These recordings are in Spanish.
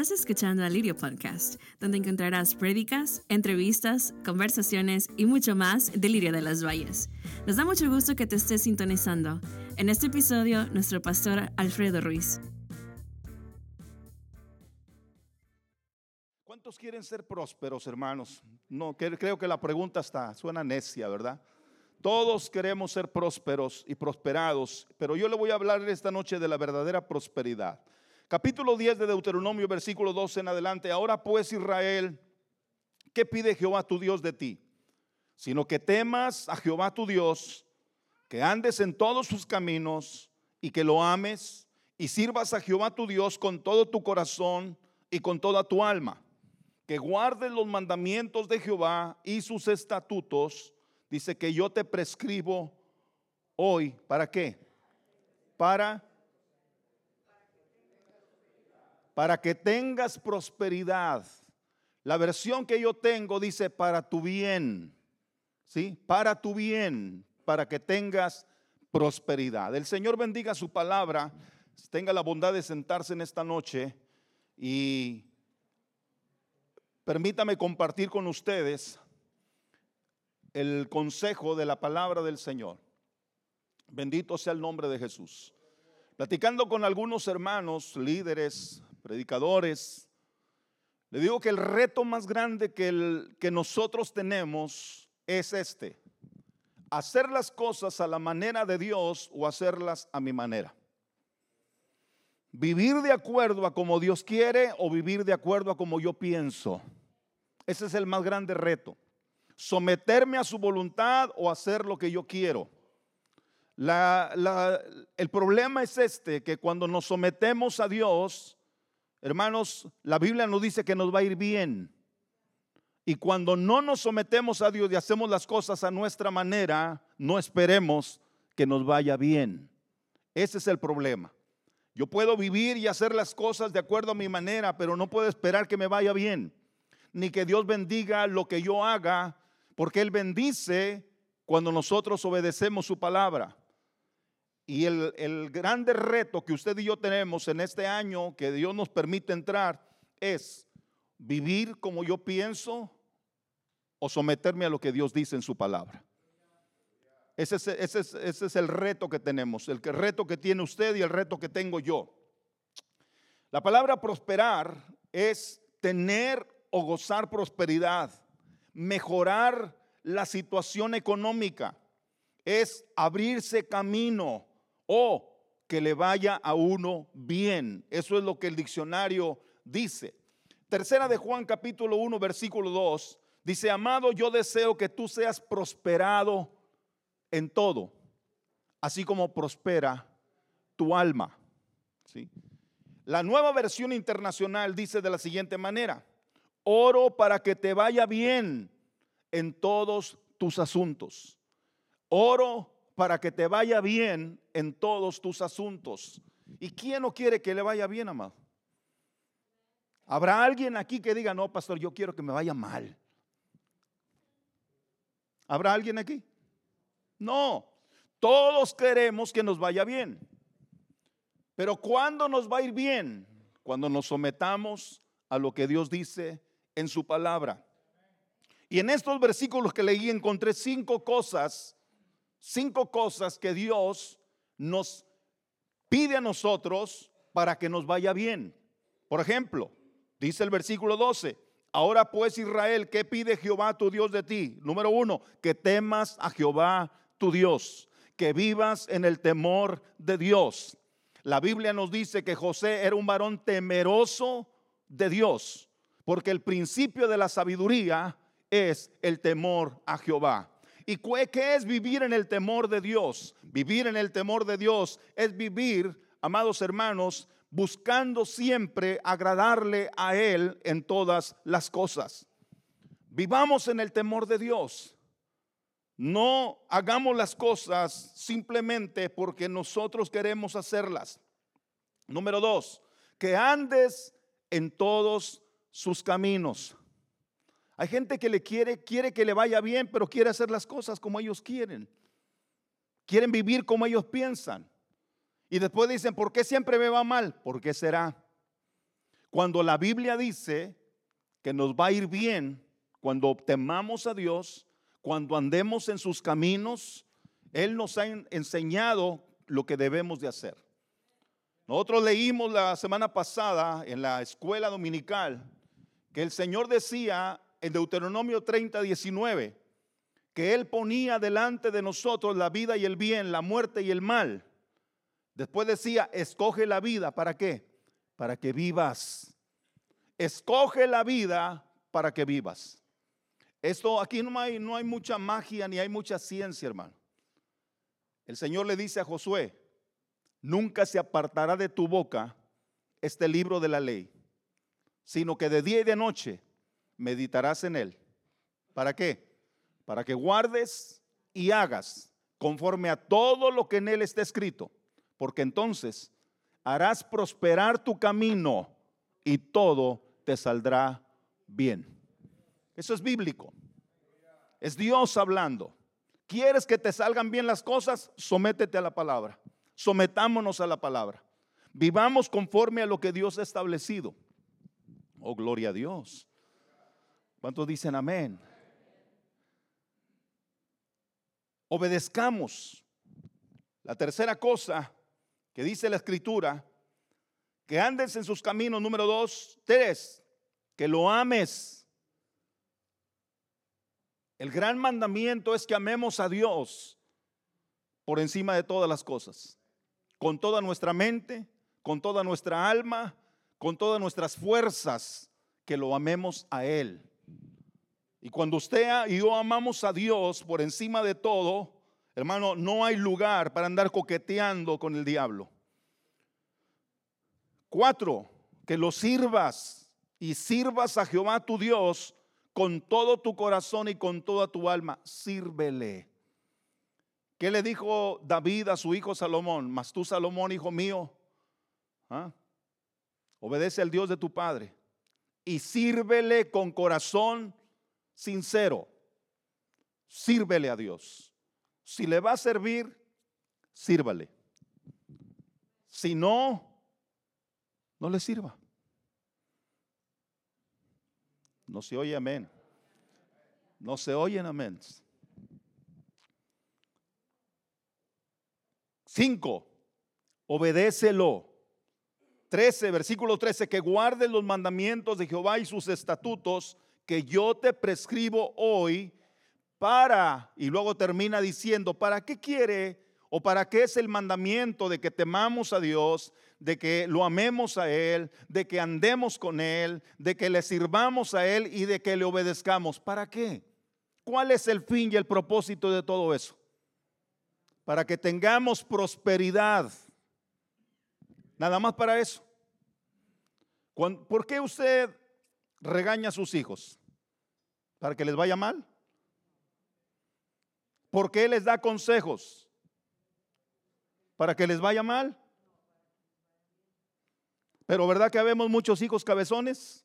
Estás escuchando a Lirio Podcast, donde encontrarás prédicas, entrevistas, conversaciones y mucho más de Lirio de las Valles. Nos da mucho gusto que te estés sintonizando. En este episodio, nuestro pastor Alfredo Ruiz. ¿Cuántos quieren ser prósperos, hermanos? No, creo que la pregunta está, suena necia, ¿verdad? Todos queremos ser prósperos y prosperados, pero yo le voy a hablar esta noche de la verdadera prosperidad. Capítulo 10 de Deuteronomio, versículo 12 en adelante. Ahora pues Israel, ¿qué pide Jehová tu Dios de ti? Sino que temas a Jehová tu Dios, que andes en todos sus caminos y que lo ames y sirvas a Jehová tu Dios con todo tu corazón y con toda tu alma. Que guardes los mandamientos de Jehová y sus estatutos. Dice que yo te prescribo hoy. ¿Para qué? Para para que tengas prosperidad. La versión que yo tengo dice para tu bien, ¿sí? Para tu bien, para que tengas prosperidad. El Señor bendiga su palabra, tenga la bondad de sentarse en esta noche y permítame compartir con ustedes el consejo de la palabra del Señor. Bendito sea el nombre de Jesús. Platicando con algunos hermanos, líderes, predicadores, le digo que el reto más grande que, el, que nosotros tenemos es este, hacer las cosas a la manera de Dios o hacerlas a mi manera. Vivir de acuerdo a como Dios quiere o vivir de acuerdo a como yo pienso. Ese es el más grande reto. Someterme a su voluntad o hacer lo que yo quiero. el problema es este, que cuando nos sometemos a Dios, Hermanos, la Biblia nos dice que nos va a ir bien. Y cuando no nos sometemos a Dios y hacemos las cosas a nuestra manera, no esperemos que nos vaya bien. Ese es el problema. Yo puedo vivir y hacer las cosas de acuerdo a mi manera, pero no puedo esperar que me vaya bien. Ni que Dios bendiga lo que yo haga, porque Él bendice cuando nosotros obedecemos su palabra. Y el, grande reto que usted y yo tenemos en este año que Dios nos permite entrar es vivir como yo pienso o someterme a lo que Dios dice en su palabra. Ese es, ese es, ese es el reto que tenemos, el reto que tiene usted y el reto que tengo yo. La palabra prosperar es tener o gozar prosperidad, mejorar la situación económica, es abrirse camino, o que le vaya a uno bien. Eso es lo que el diccionario dice. Tercera de Juan capítulo 1 versículo 2 dice, amado, yo deseo que tú seas prosperado en todo, así como prospera tu alma. ¿Sí? La nueva versión internacional dice de la siguiente manera, oro para que te vaya bien en todos tus asuntos. Oro para que te vaya bien en todos tus asuntos. ¿Y quién no quiere que le vaya bien, amado? ¿Habrá alguien aquí que diga, no, pastor, yo quiero que me vaya mal? ¿Habrá alguien aquí? No, todos queremos que nos vaya bien. Pero ¿cuándo nos va a ir bien? Cuando nos sometamos a lo que Dios dice en su palabra. Y en estos versículos que leí encontré cinco cosas cinco cosas que Dios nos pide a nosotros para que nos vaya bien. Por ejemplo, dice el versículo 12, ahora pues Israel, ¿qué pide Jehová tu Dios de ti? Número uno, que temas a Jehová tu Dios, que vivas en el temor de Dios. La Biblia nos dice que José era un varón temeroso de Dios, porque el principio de la sabiduría es el temor a Jehová. ¿Y qué es vivir en el temor de Dios? Vivir en el temor de Dios es vivir, amados hermanos, buscando siempre agradarle a Él en todas las cosas. Vivamos en el temor de Dios. No hagamos las cosas simplemente porque nosotros queremos hacerlas. Número dos, que andes en todos sus caminos. Hay gente que le quiere, quiere que le vaya bien, pero quiere hacer las cosas como ellos quieren. Quieren vivir como ellos piensan. Y después dicen, ¿por qué siempre me va mal? ¿Por qué será? Cuando la Biblia dice que nos va a ir bien, cuando temamos a Dios, cuando andemos en sus caminos, Él nos ha enseñado lo que debemos de hacer. Nosotros leímos la semana pasada en la escuela dominical que el Señor decía en Deuteronomio 30, 19, que Él ponía delante de nosotros la vida y el bien, la muerte y el mal. Después decía, escoge la vida, ¿para qué? Para que vivas. Escoge la vida para que vivas. Esto aquí no hay, no hay mucha magia ni hay mucha ciencia, hermano. El Señor le dice a Josué, nunca se apartará de tu boca este libro de la ley, sino que de día y de noche meditarás en él. ¿Para qué? para que guardes y hagas conforme a todo lo que en él está escrito, porque entonces harás prosperar tu camino y todo te saldrá bien. Eso es bíblico. Es Dios hablando. ¿Quieres que te salgan bien las cosas? Sométete a la palabra. Sometámonos a la palabra. Vivamos conforme a lo que Dios ha establecido. Oh, gloria a Dios. ¿Cuántos dicen amén? obedezcamos. La tercera cosa que dice la escritura, que andes en sus caminos, número dos, tres, que lo ames. El gran mandamiento es que amemos a Dios por encima de todas las cosas, con toda nuestra mente, con toda nuestra alma, con todas nuestras fuerzas, que lo amemos a Él. Y cuando usted y yo amamos a Dios por encima de todo, hermano, no hay lugar para andar coqueteando con el diablo. Cuatro, que lo sirvas y sirvas a Jehová tu Dios con todo tu corazón y con toda tu alma. Sírvele. ¿Qué le dijo David a su hijo Salomón? Mas tú, Salomón, hijo mío, ¿ah? obedece al Dios de tu padre y sírvele con corazón sincero. Sírvele a Dios. Si le va a servir, sírvale. Si no, no le sirva. No se oye amén. No se oyen amén. Cinco, obedécelo. Trece, versículo trece, que guarde los mandamientos de Jehová y sus estatutos que yo te prescribo hoy para, y luego termina diciendo, ¿para qué quiere o para qué es el mandamiento de que temamos a Dios, de que lo amemos a Él, de que andemos con Él, de que le sirvamos a Él y de que le obedezcamos? ¿Para qué? ¿Cuál es el fin y el propósito de todo eso? Para que tengamos prosperidad. Nada más para eso. ¿Por qué usted regaña a sus hijos? Para que les vaya mal? ¿Por qué les da consejos? ¿Para que les vaya mal? Pero ¿verdad que habemos muchos hijos cabezones?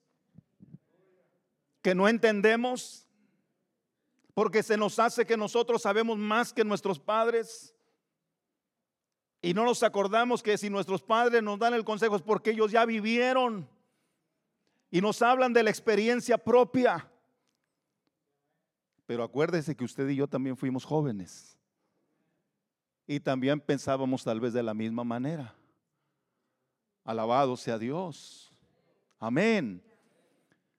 Que no entendemos porque se nos hace que nosotros sabemos más que nuestros padres. Y no nos acordamos que si nuestros padres nos dan el consejo es porque ellos ya vivieron y nos hablan de la experiencia propia. Pero acuérdese que usted y yo también fuimos jóvenes. Y también pensábamos tal vez de la misma manera. Alabado sea Dios. Amén.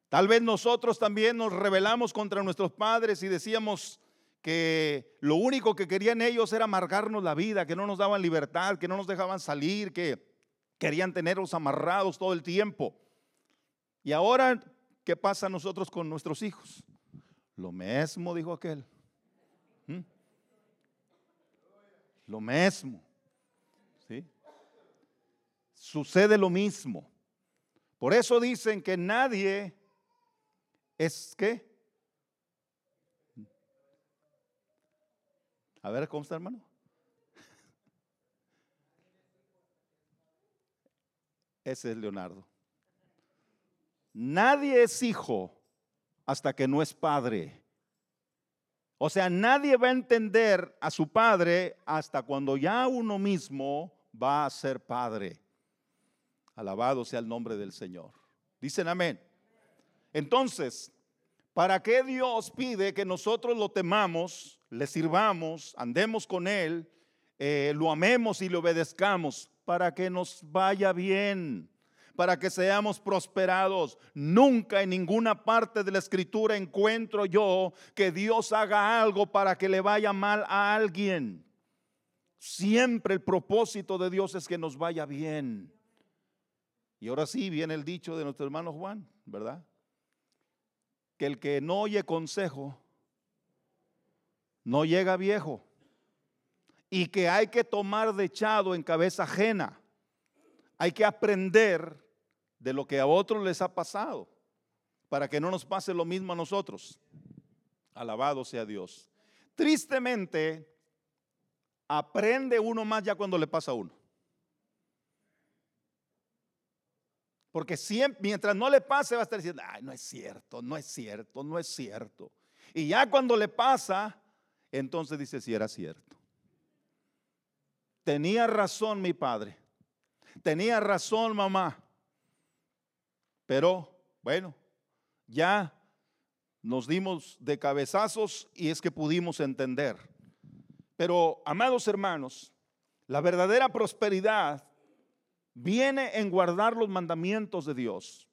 Tal vez nosotros también nos rebelamos contra nuestros padres y decíamos que lo único que querían ellos era amargarnos la vida, que no nos daban libertad, que no nos dejaban salir, que querían tenerlos amarrados todo el tiempo. Y ahora, ¿qué pasa nosotros con nuestros hijos? Lo mismo, dijo aquel. ¿Mm? Lo mismo. ¿Sí? Sucede lo mismo. Por eso dicen que nadie es que. A ver, ¿cómo está, hermano? Ese es Leonardo. Nadie es hijo hasta que no es padre. O sea, nadie va a entender a su padre hasta cuando ya uno mismo va a ser padre. Alabado sea el nombre del Señor. Dicen amén. Entonces, ¿para qué Dios pide que nosotros lo temamos, le sirvamos, andemos con Él, eh, lo amemos y le obedezcamos? Para que nos vaya bien para que seamos prosperados. Nunca en ninguna parte de la escritura encuentro yo que Dios haga algo para que le vaya mal a alguien. Siempre el propósito de Dios es que nos vaya bien. Y ahora sí viene el dicho de nuestro hermano Juan, ¿verdad? Que el que no oye consejo no llega viejo y que hay que tomar de en cabeza ajena. Hay que aprender de lo que a otros les ha pasado, para que no nos pase lo mismo a nosotros. Alabado sea Dios. Tristemente, aprende uno más ya cuando le pasa a uno. Porque siempre, mientras no le pase, va a estar diciendo, ay, no es cierto, no es cierto, no es cierto. Y ya cuando le pasa, entonces dice, si era cierto. Tenía razón mi padre. Tenía razón mamá. Pero bueno, ya nos dimos de cabezazos y es que pudimos entender. Pero, amados hermanos, la verdadera prosperidad viene en guardar los mandamientos de Dios.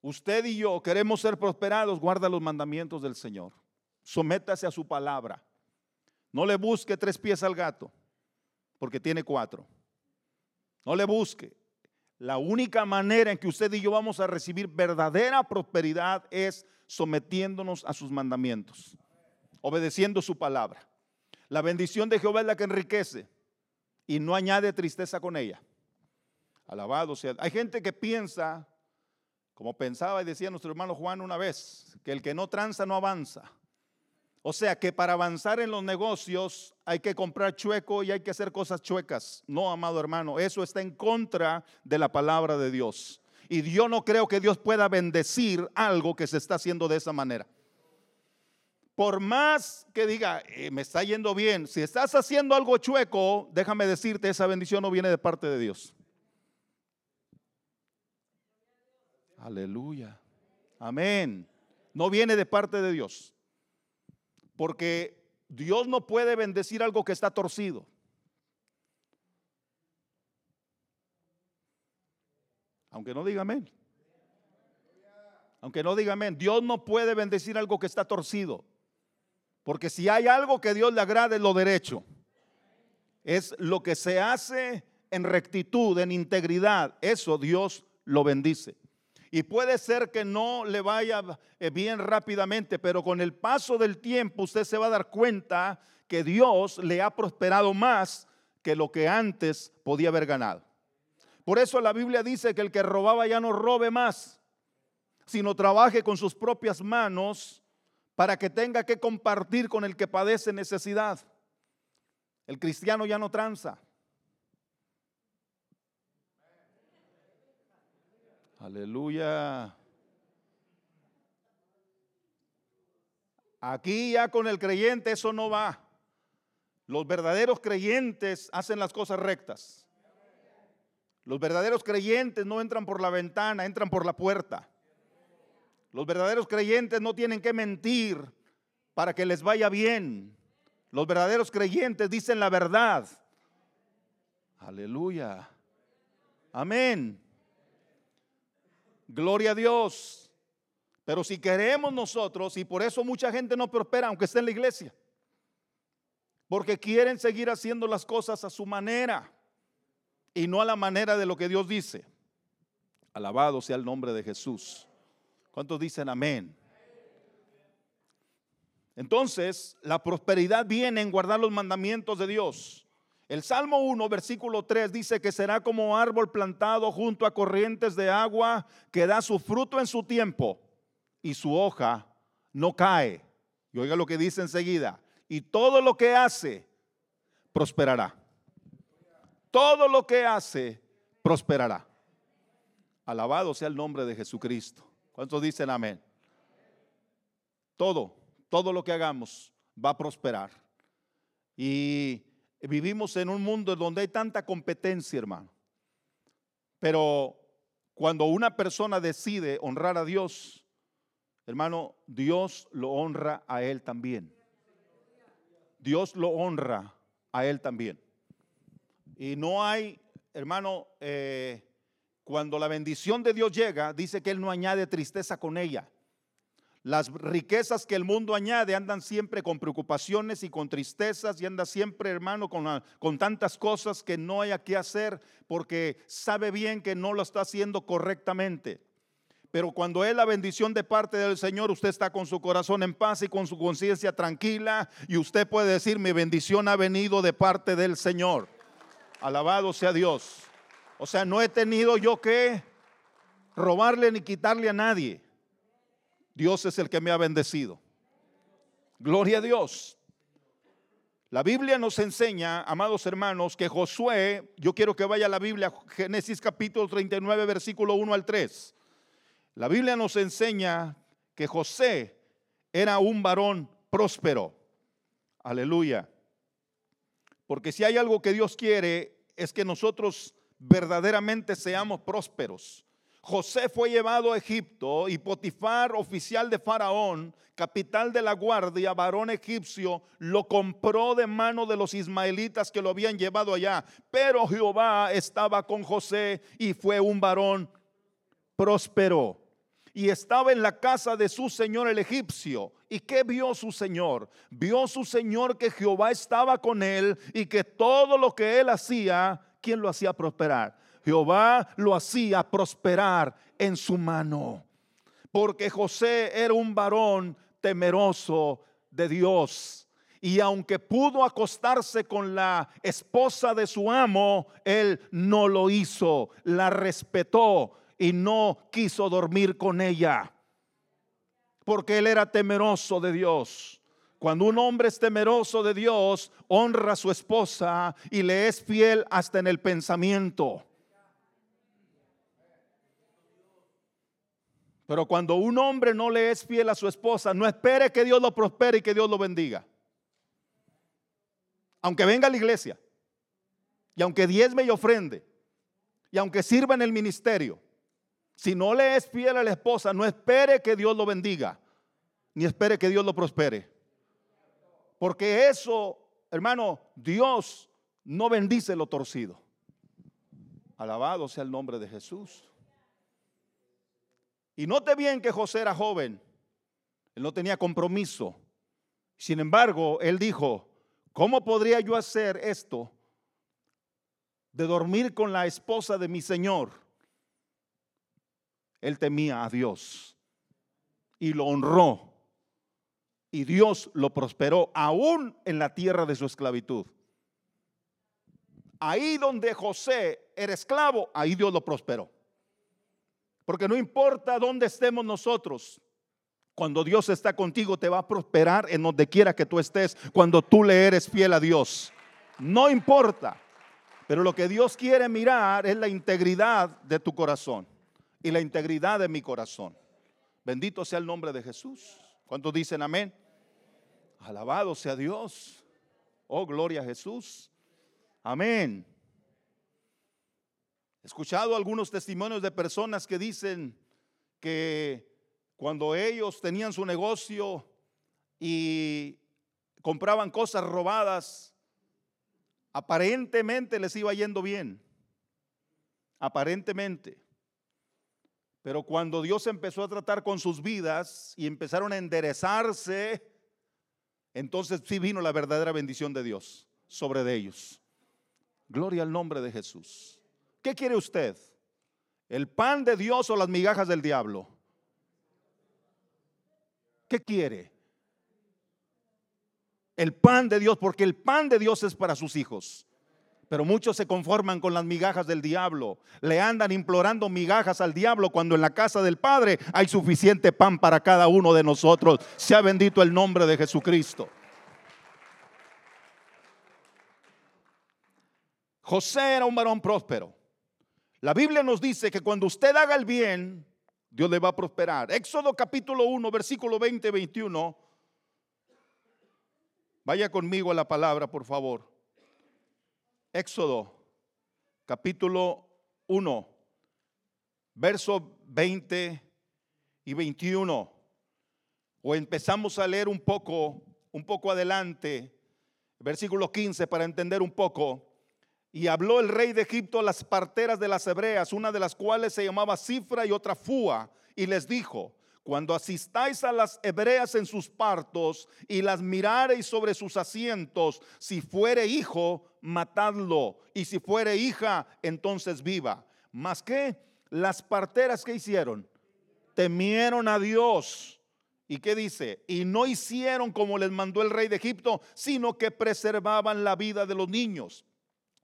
Usted y yo queremos ser prosperados, guarda los mandamientos del Señor. Sométase a su palabra. No le busque tres pies al gato, porque tiene cuatro. No le busque. La única manera en que usted y yo vamos a recibir verdadera prosperidad es sometiéndonos a sus mandamientos, obedeciendo su palabra. La bendición de Jehová es la que enriquece y no añade tristeza con ella. Alabado sea. Hay gente que piensa, como pensaba y decía nuestro hermano Juan una vez, que el que no tranza no avanza. O sea que para avanzar en los negocios hay que comprar chueco y hay que hacer cosas chuecas. No, amado hermano, eso está en contra de la palabra de Dios. Y yo no creo que Dios pueda bendecir algo que se está haciendo de esa manera. Por más que diga, eh, me está yendo bien, si estás haciendo algo chueco, déjame decirte, esa bendición no viene de parte de Dios. Aleluya. Amén. No viene de parte de Dios. Porque Dios no puede bendecir algo que está torcido. Aunque no diga amén. Aunque no diga amén. Dios no puede bendecir algo que está torcido. Porque si hay algo que Dios le agrade es lo derecho. Es lo que se hace en rectitud, en integridad. Eso Dios lo bendice. Y puede ser que no le vaya eh, bien rápidamente, pero con el paso del tiempo usted se va a dar cuenta que Dios le ha prosperado más que lo que antes podía haber ganado. Por eso la Biblia dice que el que robaba ya no robe más, sino trabaje con sus propias manos para que tenga que compartir con el que padece necesidad. El cristiano ya no tranza. Aleluya. Aquí ya con el creyente eso no va. Los verdaderos creyentes hacen las cosas rectas. Los verdaderos creyentes no entran por la ventana, entran por la puerta. Los verdaderos creyentes no tienen que mentir para que les vaya bien. Los verdaderos creyentes dicen la verdad. Aleluya. Amén. Gloria a Dios. Pero si queremos nosotros, y por eso mucha gente no prospera, aunque esté en la iglesia, porque quieren seguir haciendo las cosas a su manera y no a la manera de lo que Dios dice. Alabado sea el nombre de Jesús. ¿Cuántos dicen amén? Entonces, la prosperidad viene en guardar los mandamientos de Dios. El Salmo 1, versículo 3 dice que será como árbol plantado junto a corrientes de agua que da su fruto en su tiempo y su hoja no cae. Y oiga lo que dice enseguida. Y todo lo que hace prosperará. Todo lo que hace prosperará. Alabado sea el nombre de Jesucristo. ¿Cuántos dicen amén? Todo, todo lo que hagamos va a prosperar. Y Vivimos en un mundo donde hay tanta competencia, hermano. Pero cuando una persona decide honrar a Dios, hermano, Dios lo honra a él también. Dios lo honra a él también. Y no hay, hermano, eh, cuando la bendición de Dios llega, dice que Él no añade tristeza con ella. Las riquezas que el mundo añade andan siempre con preocupaciones y con tristezas y anda siempre, hermano, con, tantas cosas que no hay que hacer porque sabe bien que no lo está haciendo correctamente. Pero cuando es la bendición de parte del Señor, usted está con su corazón en paz y con su conciencia tranquila y usted puede decir, mi bendición ha venido de parte del Señor. Alabado sea Dios. O sea, no he tenido yo que robarle ni quitarle a nadie. Dios es el que me ha bendecido. Gloria a Dios. La Biblia nos enseña, amados hermanos, que Josué, yo quiero que vaya a la Biblia, Génesis capítulo 39, versículo 1 al 3. La Biblia nos enseña que José era un varón próspero. Aleluya. Porque si hay algo que Dios quiere es que nosotros verdaderamente seamos prósperos. José fue llevado a Egipto y Potifar, oficial de Faraón, capital de la guardia, varón egipcio, lo compró de mano de los ismaelitas que lo habían llevado allá. Pero Jehová estaba con José y fue un varón próspero y estaba en la casa de su señor el egipcio. ¿Y qué vio su señor? Vio su señor que Jehová estaba con él y que todo lo que él hacía, ¿quién lo hacía prosperar? Jehová lo hacía prosperar en su mano. Porque José era un varón temeroso de Dios. Y aunque pudo acostarse con la esposa de su amo, él no lo hizo, la respetó y no quiso dormir con ella, porque él era temeroso de Dios. Cuando un hombre es temeroso de Dios, honra a su esposa y le es fiel hasta en el pensamiento. Pero cuando un hombre no le es fiel a su esposa, no espere que Dios lo prospere y que Dios lo bendiga. Aunque venga a la iglesia, y aunque diezme y ofrende, y aunque sirva en el ministerio, si no le es fiel a la esposa, no espere que Dios lo bendiga, ni espere que Dios lo prospere. Porque eso, hermano, Dios no bendice lo torcido. Alabado sea el nombre de Jesús. Y note bien que José era joven, él no tenía compromiso. Sin embargo, él dijo, ¿cómo podría yo hacer esto de dormir con la esposa de mi Señor? Él temía a Dios y lo honró. Y Dios lo prosperó aún en la tierra de su esclavitud. Ahí donde José era esclavo, ahí Dios lo prosperó. Porque no importa dónde estemos nosotros, cuando Dios está contigo te va a prosperar en donde quiera que tú estés, cuando tú le eres fiel a Dios. No importa. Pero lo que Dios quiere mirar es la integridad de tu corazón y la integridad de mi corazón. Bendito sea el nombre de Jesús. ¿Cuántos dicen amén? Alabado sea Dios. Oh, gloria a Jesús. Amén. Escuchado algunos testimonios de personas que dicen que cuando ellos tenían su negocio y compraban cosas robadas, aparentemente les iba yendo bien. Aparentemente. Pero cuando Dios empezó a tratar con sus vidas y empezaron a enderezarse, entonces sí vino la verdadera bendición de Dios sobre de ellos. Gloria al nombre de Jesús. ¿Qué quiere usted? ¿El pan de Dios o las migajas del diablo? ¿Qué quiere? El pan de Dios, porque el pan de Dios es para sus hijos. Pero muchos se conforman con las migajas del diablo. Le andan implorando migajas al diablo cuando en la casa del Padre hay suficiente pan para cada uno de nosotros. Sea bendito el nombre de Jesucristo. José era un varón próspero. La Biblia nos dice que cuando usted haga el bien, Dios le va a prosperar. Éxodo capítulo 1, versículo 20, 21. Vaya conmigo a la palabra, por favor. Éxodo capítulo 1, verso 20 y 21. O empezamos a leer un poco, un poco adelante, versículo 15 para entender un poco. Y habló el rey de Egipto a las parteras de las hebreas, una de las cuales se llamaba Cifra y otra Fua, y les dijo, cuando asistáis a las hebreas en sus partos y las mirareis sobre sus asientos, si fuere hijo, matadlo, y si fuere hija, entonces viva. Más que las parteras que hicieron, temieron a Dios. ¿Y qué dice? Y no hicieron como les mandó el rey de Egipto, sino que preservaban la vida de los niños.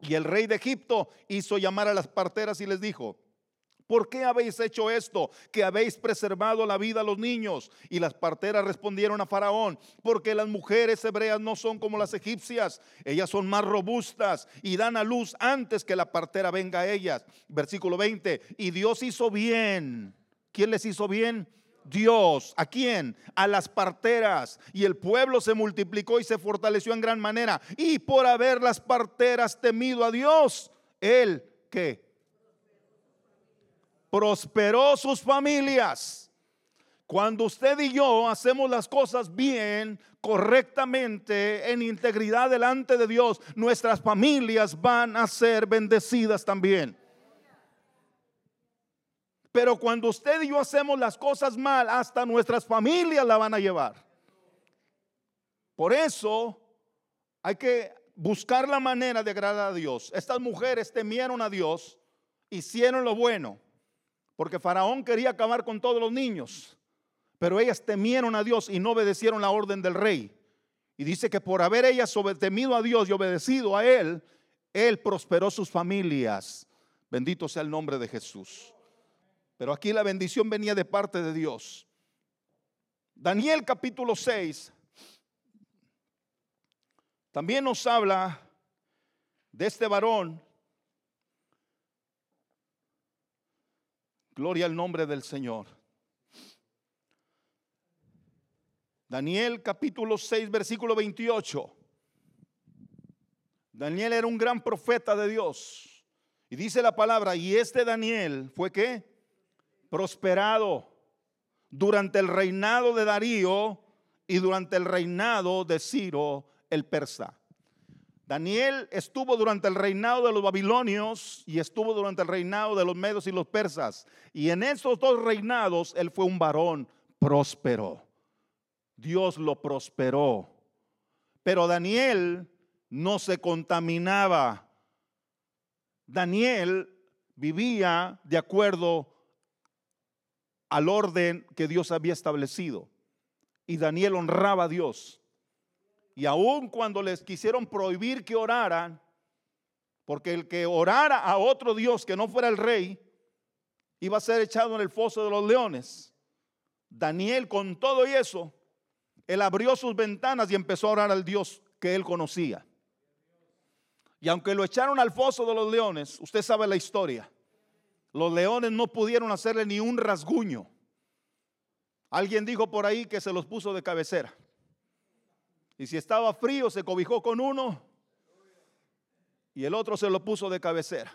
Y el rey de Egipto hizo llamar a las parteras y les dijo, ¿Por qué habéis hecho esto? Que habéis preservado la vida a los niños. Y las parteras respondieron a Faraón, porque las mujeres hebreas no son como las egipcias. Ellas son más robustas y dan a luz antes que la partera venga a ellas. Versículo 20. Y Dios hizo bien. ¿Quién les hizo bien? Dios. ¿A quién? A las parteras. Y el pueblo se multiplicó y se fortaleció en gran manera. Y por haber las parteras temido a Dios, Él que prosperó sus familias. Cuando usted y yo hacemos las cosas bien, correctamente, en integridad delante de Dios, nuestras familias van a ser bendecidas también. Pero cuando usted y yo hacemos las cosas mal, hasta nuestras familias la van a llevar. Por eso hay que buscar la manera de agradar a Dios. Estas mujeres temieron a Dios, hicieron lo bueno. Porque Faraón quería acabar con todos los niños. Pero ellas temieron a Dios y no obedecieron la orden del rey. Y dice que por haber ellas temido a Dios y obedecido a Él, Él prosperó sus familias. Bendito sea el nombre de Jesús. Pero aquí la bendición venía de parte de Dios. Daniel capítulo 6 también nos habla de este varón Gloria al nombre del Señor. Daniel capítulo 6, versículo 28. Daniel era un gran profeta de Dios. Y dice la palabra, y este Daniel fue que prosperado durante el reinado de Darío y durante el reinado de Ciro el persa. Daniel estuvo durante el reinado de los babilonios y estuvo durante el reinado de los medos y los persas. Y en esos dos reinados él fue un varón próspero. Dios lo prosperó. Pero Daniel no se contaminaba. Daniel vivía de acuerdo al orden que Dios había establecido. Y Daniel honraba a Dios. Y aun cuando les quisieron prohibir que oraran, porque el que orara a otro Dios que no fuera el rey, iba a ser echado en el foso de los leones. Daniel con todo y eso, él abrió sus ventanas y empezó a orar al Dios que él conocía. Y aunque lo echaron al foso de los leones, usted sabe la historia. Los leones no pudieron hacerle ni un rasguño. Alguien dijo por ahí que se los puso de cabecera. Y si estaba frío, se cobijó con uno y el otro se lo puso de cabecera.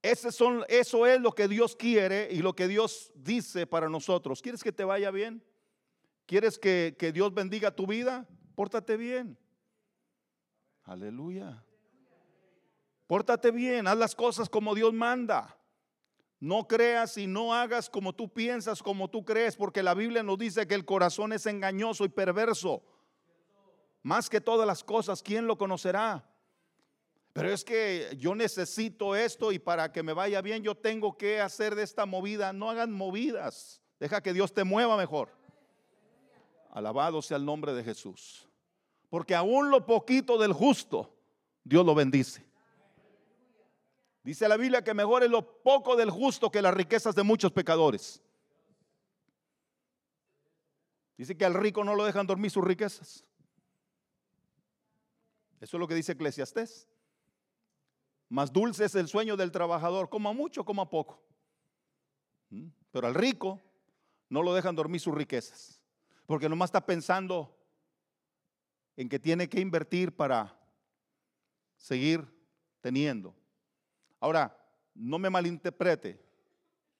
Ese son, eso es lo que Dios quiere y lo que Dios dice para nosotros. ¿Quieres que te vaya bien? ¿Quieres que, que Dios bendiga tu vida? Pórtate bien. Aleluya. Pórtate bien, haz las cosas como Dios manda. No creas y no hagas como tú piensas, como tú crees, porque la Biblia nos dice que el corazón es engañoso y perverso. Más que todas las cosas, ¿quién lo conocerá? Pero es que yo necesito esto y para que me vaya bien yo tengo que hacer de esta movida. No hagan movidas. Deja que Dios te mueva mejor. Alabado sea el nombre de Jesús. Porque aún lo poquito del justo, Dios lo bendice. Dice la Biblia que mejor es lo poco del justo que las riquezas de muchos pecadores. Dice que al rico no lo dejan dormir sus riquezas. Eso es lo que dice Eclesiastés. Más dulce es el sueño del trabajador, coma mucho, coma poco. ¿Mm? Pero al rico no lo dejan dormir sus riquezas, porque nomás está pensando en que tiene que invertir para seguir teniendo. Ahora, no me malinterprete.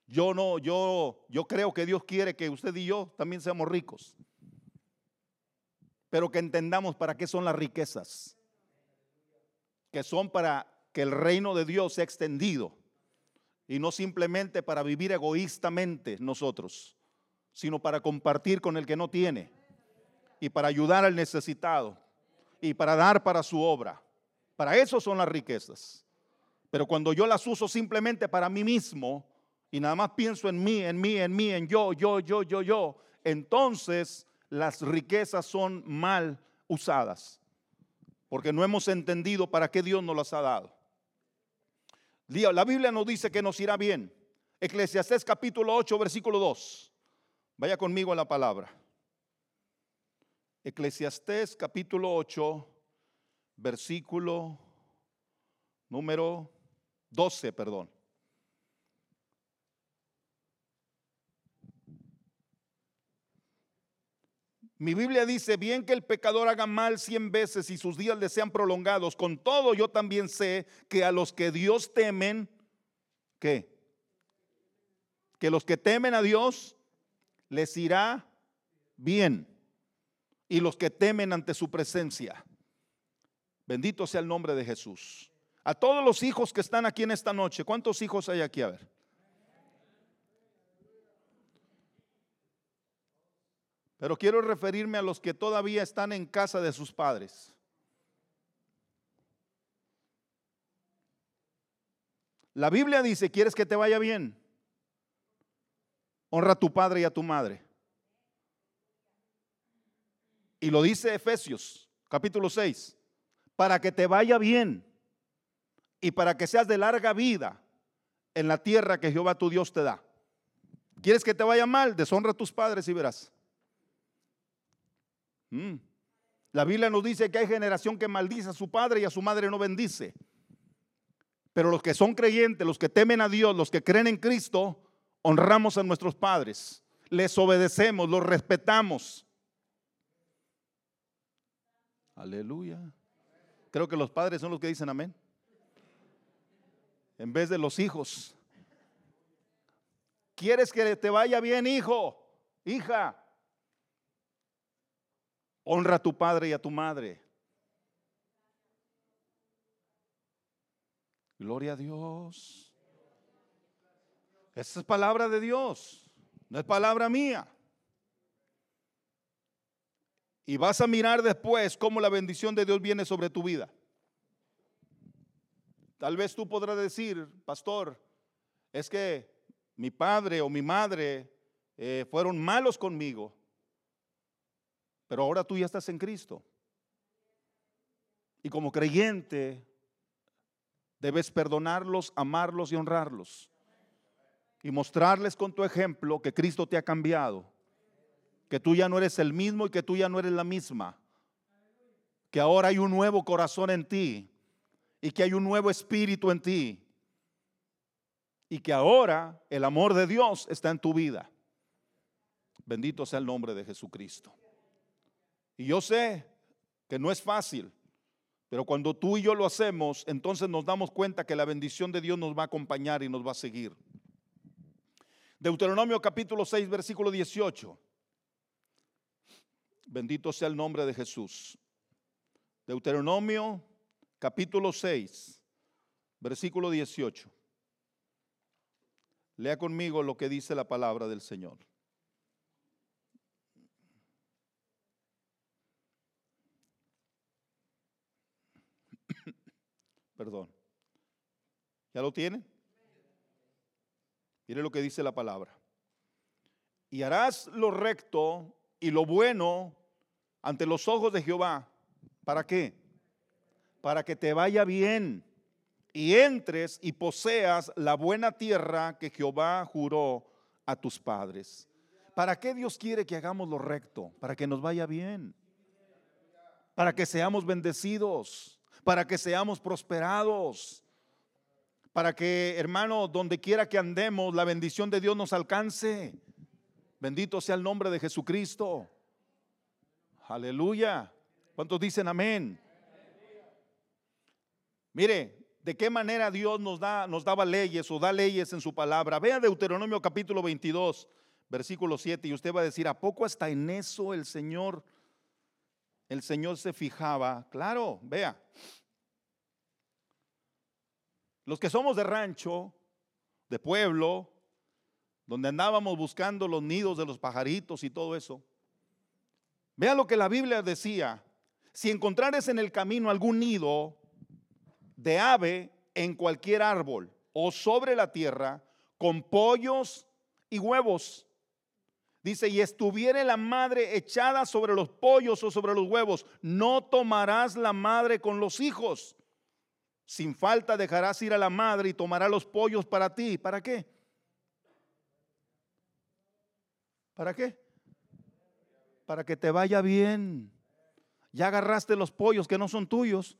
Yo no, yo, yo creo que Dios quiere que usted y yo también seamos ricos. Pero que entendamos para qué son las riquezas. Que son para que el reino de Dios sea extendido. Y no simplemente para vivir egoístamente nosotros, sino para compartir con el que no tiene. Y para ayudar al necesitado. Y para dar para su obra. Para eso son las riquezas. Pero cuando yo las uso simplemente para mí mismo y nada más pienso en mí, en mí, en mí, en yo, yo, yo, yo, yo, entonces las riquezas son mal usadas. Porque no hemos entendido para qué Dios nos las ha dado. La Biblia nos dice que nos irá bien. Eclesiastés capítulo 8, versículo 2. Vaya conmigo a la palabra. Eclesiastés capítulo 8, versículo número 12, perdón. Mi Biblia dice, bien que el pecador haga mal cien veces y sus días le sean prolongados, con todo yo también sé que a los que Dios temen, ¿qué? Que los que temen a Dios les irá bien. Y los que temen ante su presencia. Bendito sea el nombre de Jesús. A todos los hijos que están aquí en esta noche, ¿cuántos hijos hay aquí? A ver. Pero quiero referirme a los que todavía están en casa de sus padres. La Biblia dice, ¿quieres que te vaya bien? Honra a tu padre y a tu madre. Y lo dice Efesios, capítulo 6, para que te vaya bien y para que seas de larga vida en la tierra que Jehová tu Dios te da. ¿Quieres que te vaya mal? Deshonra a tus padres y verás. Mm. La Biblia nos dice que hay generación que maldice a su padre y a su madre no bendice. Pero los que son creyentes, los que temen a Dios, los que creen en Cristo, honramos a nuestros padres, les obedecemos, los respetamos. Aleluya. Creo que los padres son los que dicen amén en vez de los hijos. ¿Quieres que te vaya bien, hijo? Hija. Honra a tu padre y a tu madre. Gloria a Dios. Esa es palabra de Dios, no es palabra mía. Y vas a mirar después cómo la bendición de Dios viene sobre tu vida. Tal vez tú podrás decir, pastor, es que mi padre o mi madre eh, fueron malos conmigo, pero ahora tú ya estás en Cristo. Y como creyente, debes perdonarlos, amarlos y honrarlos. Y mostrarles con tu ejemplo que Cristo te ha cambiado. Que tú ya no eres el mismo y que tú ya no eres la misma. Que ahora hay un nuevo corazón en ti y que hay un nuevo espíritu en ti. Y que ahora el amor de Dios está en tu vida. Bendito sea el nombre de Jesucristo. Y yo sé que no es fácil, pero cuando tú y yo lo hacemos, entonces nos damos cuenta que la bendición de Dios nos va a acompañar y nos va a seguir. Deuteronomio capítulo 6, versículo 18. Bendito sea el nombre de Jesús. Deuteronomio capítulo 6, versículo 18. Lea conmigo lo que dice la palabra del Señor. Perdón. ¿Ya lo tiene? Mire lo que dice la palabra. Y harás lo recto y lo bueno ante los ojos de Jehová. ¿Para qué? Para que te vaya bien y entres y poseas la buena tierra que Jehová juró a tus padres. ¿Para qué Dios quiere que hagamos lo recto? Para que nos vaya bien. Para que seamos bendecidos. Para que seamos prosperados. Para que, hermano, donde quiera que andemos, la bendición de Dios nos alcance. Bendito sea el nombre de Jesucristo. Aleluya. ¿Cuántos dicen amén? Mire, de qué manera Dios nos, da, nos daba leyes o da leyes en su palabra. Vea Deuteronomio capítulo 22, versículo 7, y usted va a decir, ¿a poco hasta en eso el Señor, el Señor se fijaba? Claro, vea. Los que somos de rancho, de pueblo, donde andábamos buscando los nidos de los pajaritos y todo eso. Vea lo que la Biblia decía. Si encontrares en el camino algún nido de ave en cualquier árbol o sobre la tierra, con pollos y huevos. Dice, y estuviere la madre echada sobre los pollos o sobre los huevos, no tomarás la madre con los hijos. Sin falta dejarás ir a la madre y tomará los pollos para ti. ¿Para qué? ¿Para qué? Para que te vaya bien. Ya agarraste los pollos que no son tuyos.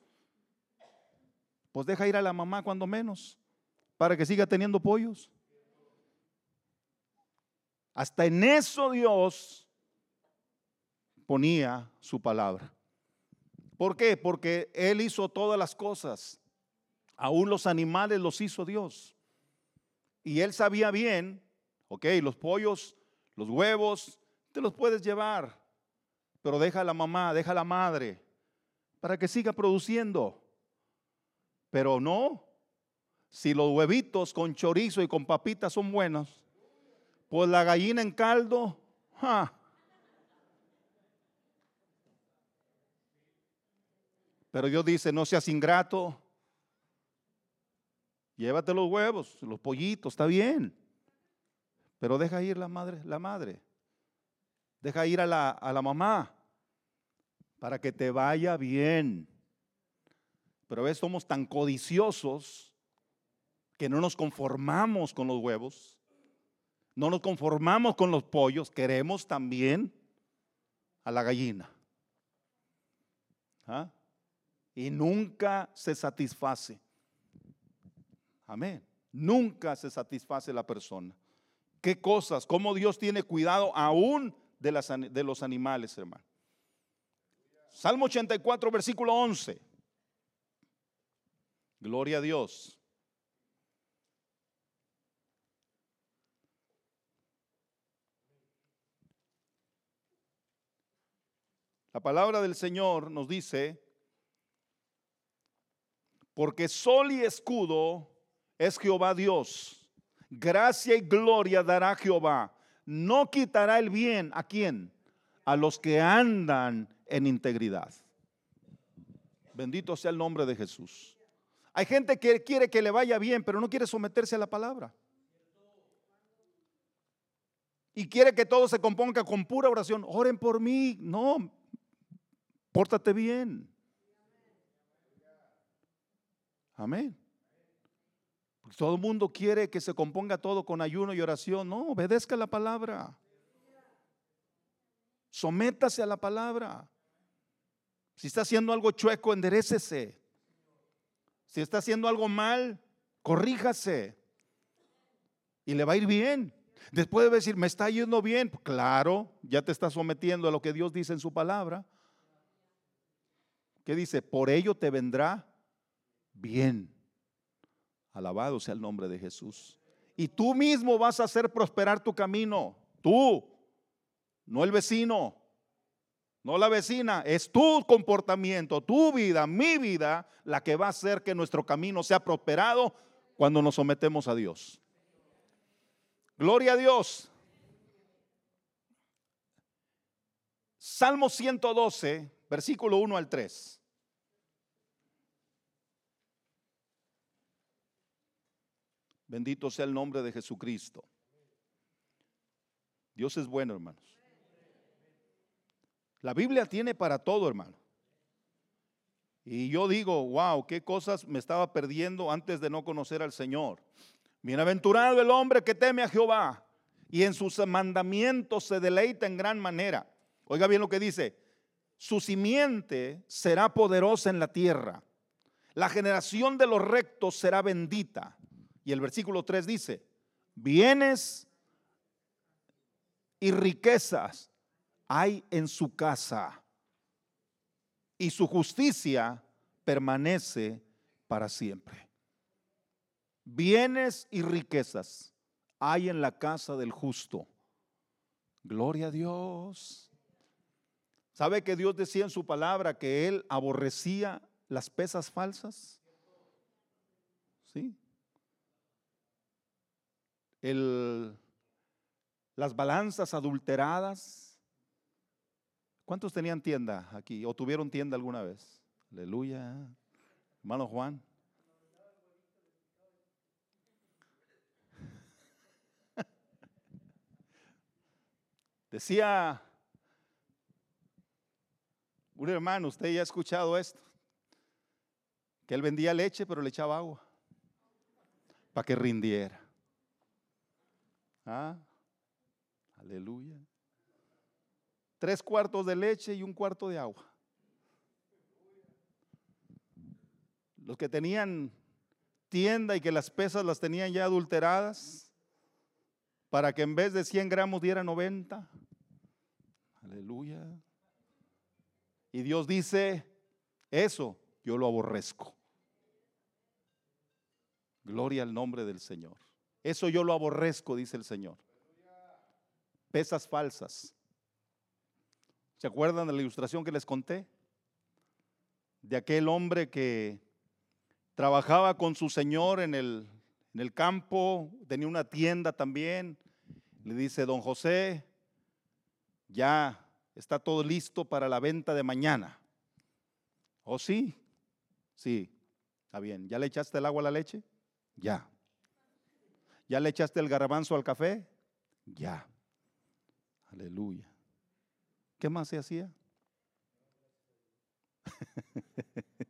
Pues deja ir a la mamá cuando menos, para que siga teniendo pollos. Hasta en eso Dios ponía su palabra. ¿Por qué? Porque Él hizo todas las cosas. Aún los animales los hizo Dios. Y Él sabía bien, ok, los pollos, los huevos, te los puedes llevar, pero deja a la mamá, deja a la madre, para que siga produciendo. Pero no, si los huevitos con chorizo y con papitas son buenos, pues la gallina en caldo, Pero Dios dice, no seas ingrato. Llévate los huevos, los pollitos, está bien. Pero deja ir la madre, la madre. Deja ir a la, a la mamá para que te vaya bien. Pero a veces somos tan codiciosos que no nos conformamos con los huevos, no nos conformamos con los pollos, queremos también a la gallina. ¿Ah? Y nunca se satisface. Amén. Nunca se satisface la persona. ¿Qué cosas? ¿Cómo Dios tiene cuidado aún de, de los animales, hermano? Salmo 84, versículo 11. Gloria a Dios. La palabra del Señor nos dice, porque sol y escudo es Jehová Dios. Gracia y gloria dará Jehová. No quitará el bien a quién? A los que andan en integridad. Bendito sea el nombre de Jesús. Hay gente que quiere que le vaya bien, pero no quiere someterse a la palabra. Y quiere que todo se componga con pura oración. Oren por mí. No, pórtate bien. Amén. todo el mundo quiere que se componga todo con ayuno y oración. No, obedezca la palabra. Sométase a la palabra. Si está haciendo algo chueco, enderecese. Si está haciendo algo mal, corríjase. Y le va a ir bien. Después de decir, me está yendo bien. Claro, ya te está sometiendo a lo que Dios dice en su palabra. ¿Qué dice? Por ello te vendrá bien. Alabado sea el nombre de Jesús. Y tú mismo vas a hacer prosperar tu camino. Tú, no el vecino no la vecina, es tu comportamiento, tu vida, mi vida, la que va a hacer que nuestro camino sea prosperado cuando nos sometemos a Dios. Gloria a Dios. Salmo 112, versículo 1 al 3. Bendito sea el nombre de Jesucristo. Dios es bueno, hermanos. La Biblia tiene para todo, hermano. Y yo digo, wow, qué cosas me estaba perdiendo antes de no conocer al Señor. Bienaventurado el hombre que teme a Jehová y en sus mandamientos se deleita en gran manera. Oiga bien lo que dice, su simiente será poderosa en la tierra. La generación de los rectos será bendita. Y el versículo 3 dice, bienes y riquezas hay en su casa y su justicia permanece para siempre. bienes y riquezas hay en la casa del justo. Gloria a Dios. ¿Sabe que Dios decía en su palabra que Él aborrecía las pesas falsas? ¿Sí? El, las balanzas adulteradas. ¿Cuántos tenían tienda aquí o tuvieron tienda alguna vez? Aleluya. Hermano Juan. Decía un hermano, usted ya ha escuchado esto, que él vendía leche pero le echaba agua para que rindiera. Ah, aleluya. Tres cuartos de leche y un cuarto de agua. Los que tenían tienda y que las pesas las tenían ya adulteradas, para que en vez de 100 gramos diera 90. Aleluya. Y Dios dice, eso yo lo aborrezco. Gloria al nombre del Señor. Eso yo lo aborrezco, dice el Señor. Pesas falsas. ¿Se acuerdan de la ilustración que les conté? De aquel hombre que trabajaba con su señor en el, en el campo, tenía una tienda también. Le dice, don José, ya está todo listo para la venta de mañana. ¿Oh sí? Sí, está bien. ¿Ya le echaste el agua a la leche? Ya. ¿Ya le echaste el garbanzo al café? Ya. Aleluya. ¿Qué más se hacía?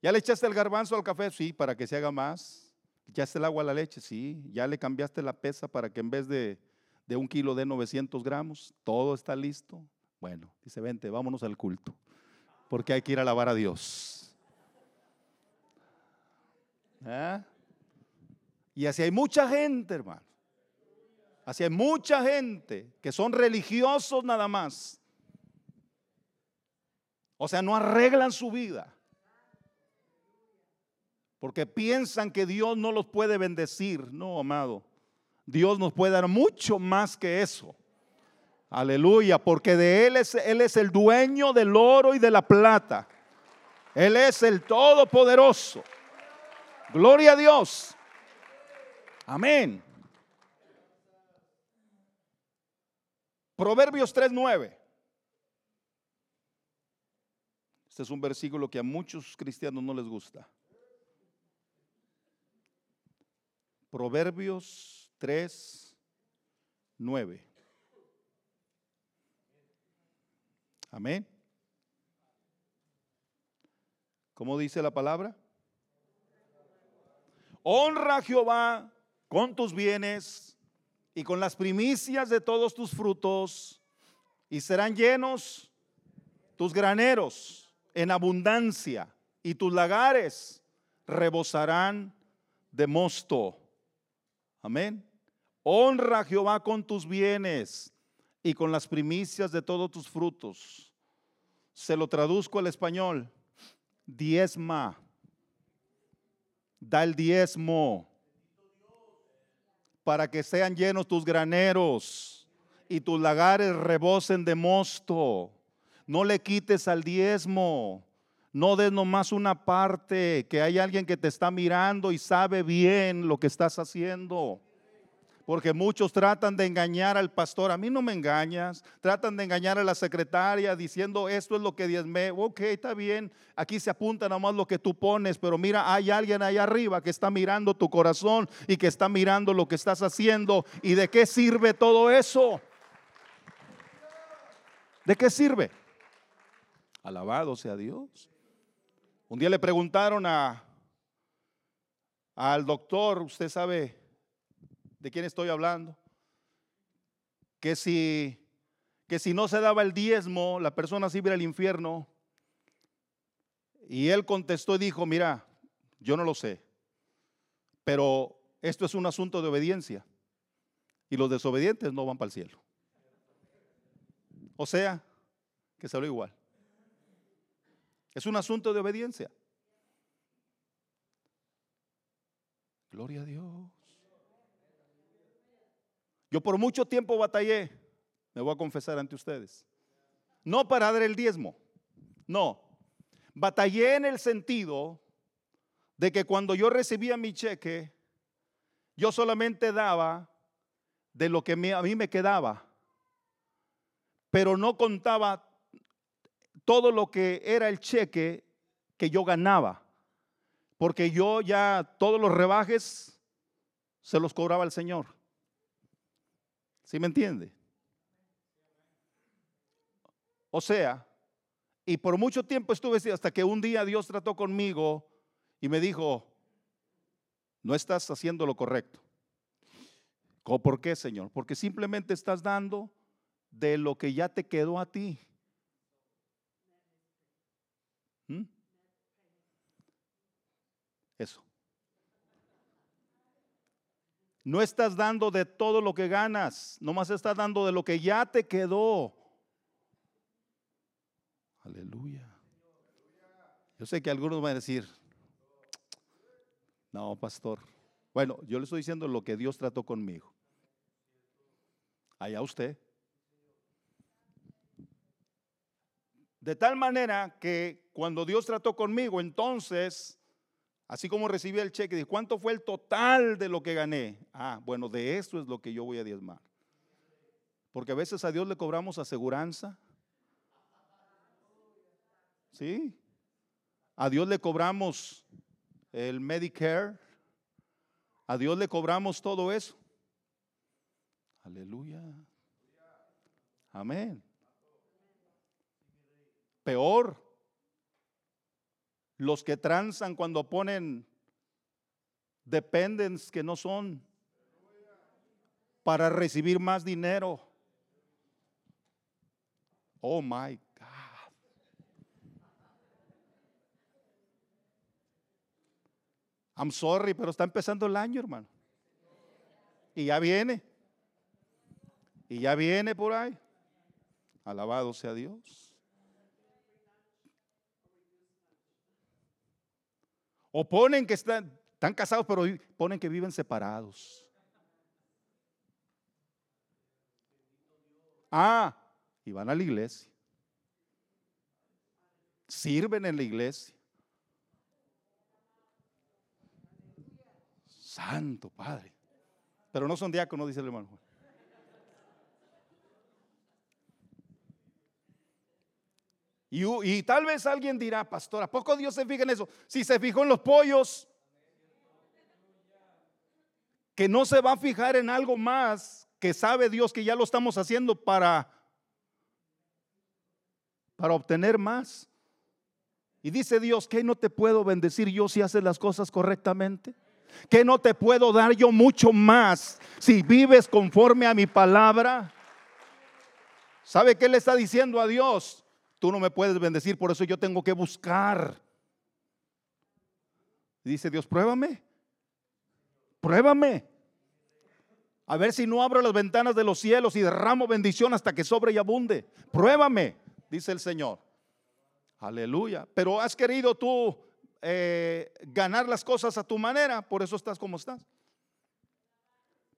¿Ya le echaste el garbanzo al café? Sí, para que se haga más. ¿Echaste el agua a la leche? Sí. ¿Ya le cambiaste la pesa para que en vez de, de un kilo de 900 gramos, todo está listo? Bueno, dice, vente, vámonos al culto. Porque hay que ir a alabar a Dios. ¿Eh? Y así hay mucha gente, hermano. Así hay mucha gente que son religiosos nada más. O sea, no arreglan su vida porque piensan que Dios no los puede bendecir. No, amado. Dios nos puede dar mucho más que eso. Aleluya, porque de Él es, Él es el dueño del oro y de la plata. Él es el todopoderoso. Gloria a Dios. Amén. Proverbios 3:9. Este es un versículo que a muchos cristianos no les gusta. Proverbios 3, 9. Amén. ¿Cómo dice la palabra? Honra a Jehová con tus bienes y con las primicias de todos tus frutos, y serán llenos tus graneros en abundancia, y tus lagares rebosarán de mosto. Amén. Honra a Jehová con tus bienes y con las primicias de todos tus frutos. Se lo traduzco al español. Diezma. Da el diezmo para que sean llenos tus graneros y tus lagares rebosen de mosto. No le quites al diezmo. No des nomás una parte, que hay alguien que te está mirando y sabe bien lo que estás haciendo. Porque muchos tratan de engañar al pastor. A mí no me engañas. Tratan de engañar a la secretaria diciendo esto es lo que diezme. Ok, está bien. Aquí se apunta nomás lo que tú pones. Pero mira, hay alguien ahí arriba que está mirando tu corazón y que está mirando lo que estás haciendo. ¿Y de qué sirve todo eso? ¿De qué sirve? Alabado sea Dios. Un día le preguntaron a, al doctor, usted sabe de quién estoy hablando, que si, que si no se daba el diezmo, la persona se iba al infierno. Y él contestó y dijo, mira, yo no lo sé, pero esto es un asunto de obediencia y los desobedientes no van para el cielo. O sea, que salió igual. Es un asunto de obediencia. Gloria a Dios. Yo por mucho tiempo batallé, me voy a confesar ante ustedes. No para dar el diezmo, no. Batallé en el sentido de que cuando yo recibía mi cheque, yo solamente daba de lo que a mí me quedaba, pero no contaba todo lo que era el cheque que yo ganaba, porque yo ya todos los rebajes se los cobraba el Señor. ¿Sí me entiende? O sea, y por mucho tiempo estuve así, hasta que un día Dios trató conmigo y me dijo, no estás haciendo lo correcto. ¿Por qué, Señor? Porque simplemente estás dando de lo que ya te quedó a ti. ¿Mm? Eso. No estás dando de todo lo que ganas, nomás estás dando de lo que ya te quedó. Aleluya. Yo sé que algunos van a decir, no, pastor. Bueno, yo le estoy diciendo lo que Dios trató conmigo. Allá usted. De tal manera que cuando Dios trató conmigo, entonces, así como recibí el cheque, dije, ¿cuánto fue el total de lo que gané? Ah, bueno, de esto es lo que yo voy a diezmar. Porque a veces a Dios le cobramos aseguranza. ¿Sí? A Dios le cobramos el Medicare. A Dios le cobramos todo eso. Aleluya. Amén. Peor, los que transan cuando ponen dependents que no son para recibir más dinero. Oh my I'm sorry, pero está empezando el año, hermano. Y ya viene. Y ya viene por ahí. Alabado sea Dios. O ponen que están, están casados, pero ponen que viven separados. Ah, y van a la iglesia. Sirven en la iglesia. Santo Padre. Pero no son diáconos, dice el hermano. Y, tal vez alguien dirá, pastor, ¿a poco Dios se fija en eso? Si se fijó en los pollos, que no se va a fijar en algo más que sabe Dios que ya lo estamos haciendo para, para obtener más. Y dice Dios, que no te puedo bendecir yo si haces las cosas correctamente que no te puedo dar yo mucho más si vives conforme a mi palabra. ¿Sabe qué le está diciendo a Dios? Tú no me puedes bendecir, por eso yo tengo que buscar. Dice Dios, pruébame. Pruébame. A ver si no abro las ventanas de los cielos y derramo bendición hasta que sobre y abunde. Pruébame, dice el Señor. Aleluya. Pero has querido tú eh, ganar las cosas a tu manera, por eso estás como estás.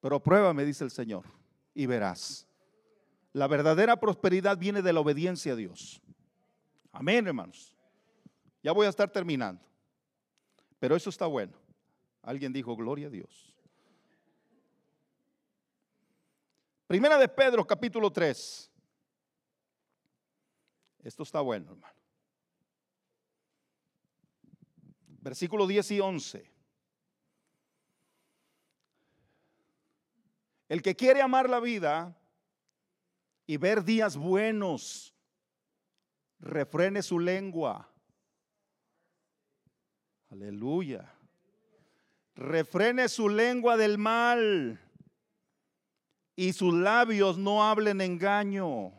Pero pruébame, dice el Señor, y verás. La verdadera prosperidad viene de la obediencia a Dios. Amén, hermanos. Ya voy a estar terminando. Pero eso está bueno. Alguien dijo, gloria a Dios. Primera de Pedro, capítulo 3. Esto está bueno, hermano. versículo 10 y 11. El que quiere amar la vida y ver días buenos, refrene su lengua. Aleluya. Refrene su lengua del mal y sus labios no hablen engaño.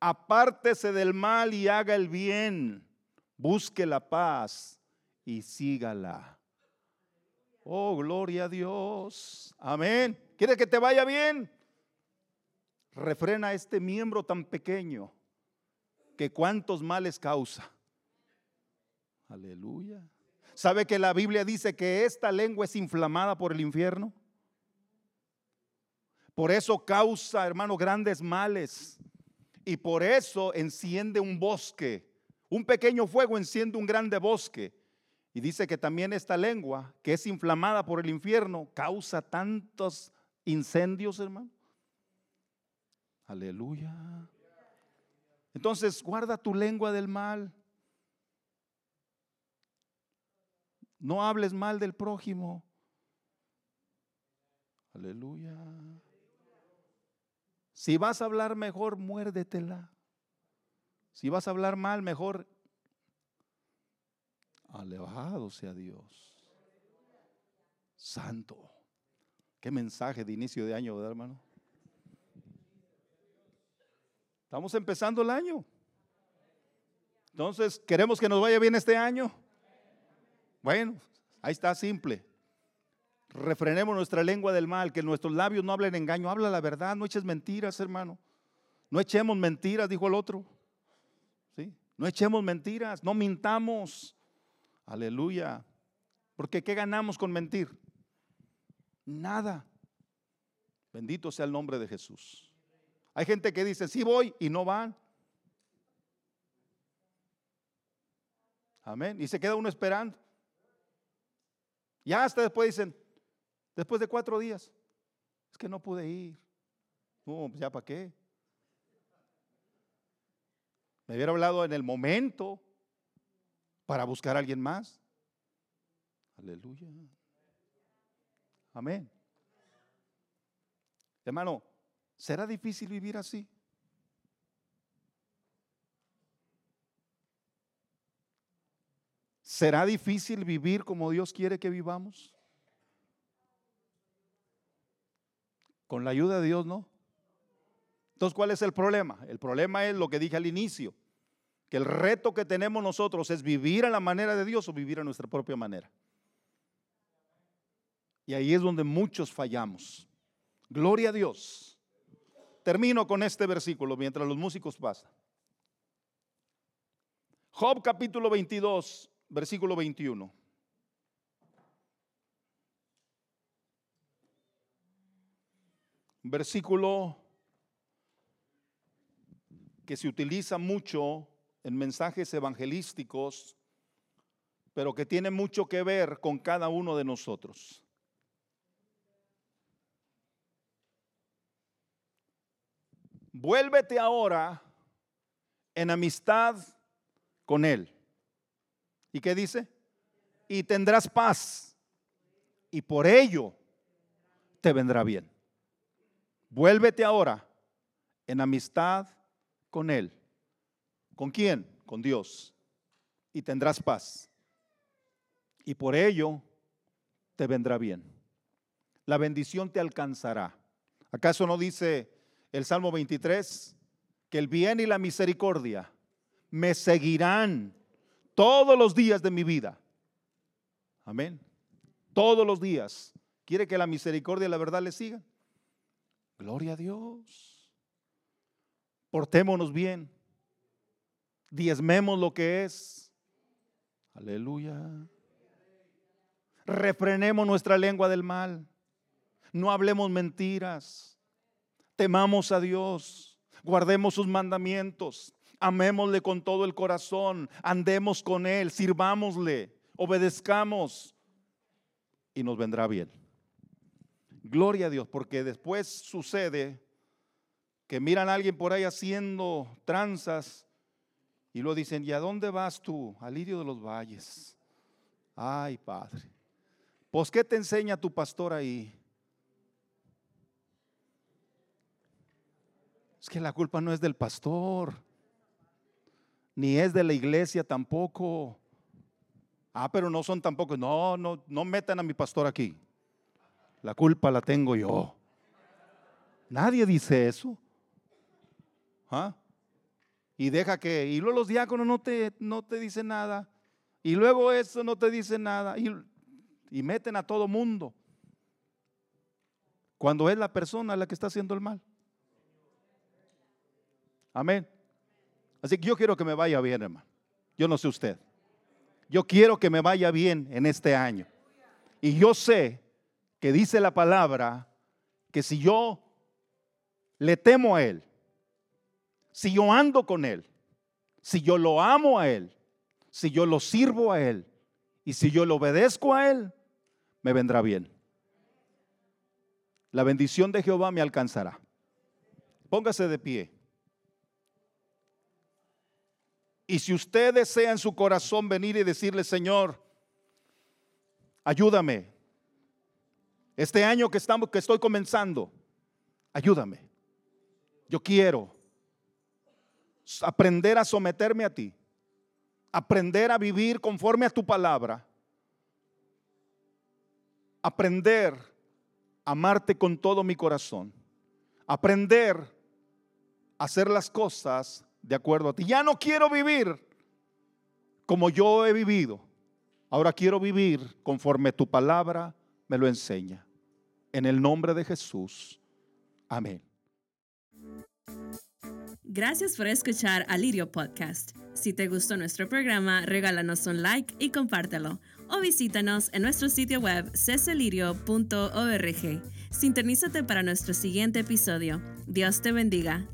Apártese del mal y haga el bien. Busque la paz y sígala. Oh, gloria a Dios. Amén. ¿Quieres que te vaya bien? Refrena este miembro tan pequeño que cuántos males causa. Aleluya. ¿Sabe que la Biblia dice que esta lengua es inflamada por el infierno? Por eso causa, hermano, grandes males. Y por eso enciende un bosque. Un pequeño fuego enciende un grande bosque. Y dice que también esta lengua, que es inflamada por el infierno, causa tantos incendios, hermano. Aleluya. Entonces, guarda tu lengua del mal. No hables mal del prójimo. Aleluya. Si vas a hablar mejor, muérdetela. Si vas a hablar mal, mejor alejado sea Dios. Santo. Qué mensaje de inicio de año, ¿verdad, hermano? Estamos empezando el año. Entonces, ¿queremos que nos vaya bien este año? Bueno, ahí está simple. Refrenemos nuestra lengua del mal, que nuestros labios no hablen engaño, habla la verdad, no eches mentiras, hermano. No echemos mentiras, dijo el otro. ¿Sí? No echemos mentiras, no mintamos. Aleluya. Porque ¿qué ganamos con mentir? Nada. Bendito sea el nombre de Jesús. Hay gente que dice, sí voy y no van. Amén. Y se queda uno esperando. Ya hasta después dicen, después de cuatro días, es que no pude ir. No, pues ya para qué. Me hubiera hablado en el momento para buscar a alguien más. Aleluya. Amén. Hermano, ¿será difícil vivir así? ¿Será difícil vivir como Dios quiere que vivamos? Con la ayuda de Dios, ¿no? Entonces, ¿cuál es el problema? El problema es lo que dije al inicio, que el reto que tenemos nosotros es vivir a la manera de Dios o vivir a nuestra propia manera. Y ahí es donde muchos fallamos. Gloria a Dios. Termino con este versículo mientras los músicos pasan. Job capítulo 22, versículo 21. Versículo que se utiliza mucho en mensajes evangelísticos, pero que tiene mucho que ver con cada uno de nosotros. Vuélvete ahora en amistad con Él. ¿Y qué dice? Y tendrás paz. Y por ello te vendrá bien. Vuélvete ahora en amistad con Él. ¿Con quién? Con Dios. Y tendrás paz. Y por ello te vendrá bien. La bendición te alcanzará. ¿Acaso no dice el Salmo 23 que el bien y la misericordia me seguirán todos los días de mi vida. Amén. Todos los días. ¿Quiere que la misericordia y la verdad le sigan? Gloria a Dios. Portémonos bien. Diezmemos lo que es. Aleluya. Refrenemos nuestra lengua del mal. No hablemos mentiras. Temamos a Dios. Guardemos sus mandamientos amémosle con todo el corazón, andemos con Él, sirvámosle, obedezcamos y nos vendrá bien. Gloria a Dios, porque después sucede que miran a alguien por ahí haciendo tranzas y lo dicen, ¿y a dónde vas tú? Al lirio de los valles. Ay, Padre. Pues, ¿qué te enseña tu pastor ahí? Es que la culpa no es del pastor ni es de la iglesia tampoco. Ah, pero no son tampoco. No, no, no metan a mi pastor aquí. La culpa la tengo yo. Nadie dice eso. ¿Ah? Y deja que, y luego los diáconos no te, no te dicen nada. Y luego eso no te dice nada. Y, y meten a todo mundo. Cuando es la persona la que está haciendo el mal. Amén. Así que yo quiero que me vaya bien, hermano. Yo no sé usted. Yo quiero que me vaya bien en este año. Y yo sé que dice la palabra que si yo le temo a Él, si yo ando con Él, si yo lo amo a Él, si yo lo sirvo a Él y si yo lo obedezco a Él, me vendrá bien. La bendición de Jehová me alcanzará. Póngase de pie. Y si usted desea en su corazón venir y decirle, Señor, ayúdame. Este año que, estamos, que estoy comenzando, ayúdame. Yo quiero aprender a someterme a ti, aprender a vivir conforme a tu palabra, aprender a amarte con todo mi corazón, aprender a hacer las cosas de acuerdo a ti. Ya no quiero vivir como yo he vivido. Ahora quiero vivir conforme tu palabra me lo enseña. En el nombre de Jesús. Amén. Gracias por escuchar Alirio Podcast. Si te gustó nuestro programa, regálanos un like y compártelo. O visítanos en nuestro sitio web ceselirio.org. Sintonízate para nuestro siguiente episodio. Dios te bendiga.